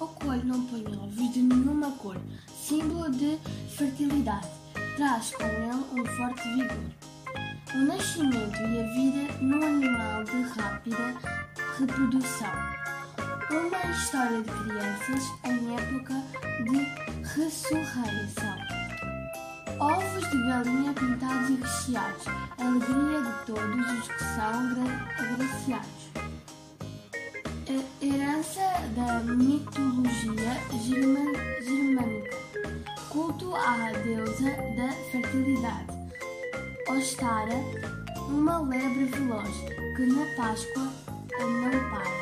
O coelho não põe ovos de nenhuma cor, símbolo de fertilidade. Traz com ele um forte vigor. O nascimento e a vida num animal de rápida reprodução. Uma história de crianças em época de ressurreição. Ovos de galinha pintados e recheados, alegria de todos os que são agraciados. Herança da mitologia germânica. Culto à deusa da fertilidade. Ostara, uma lebre veloz que na Páscoa não para.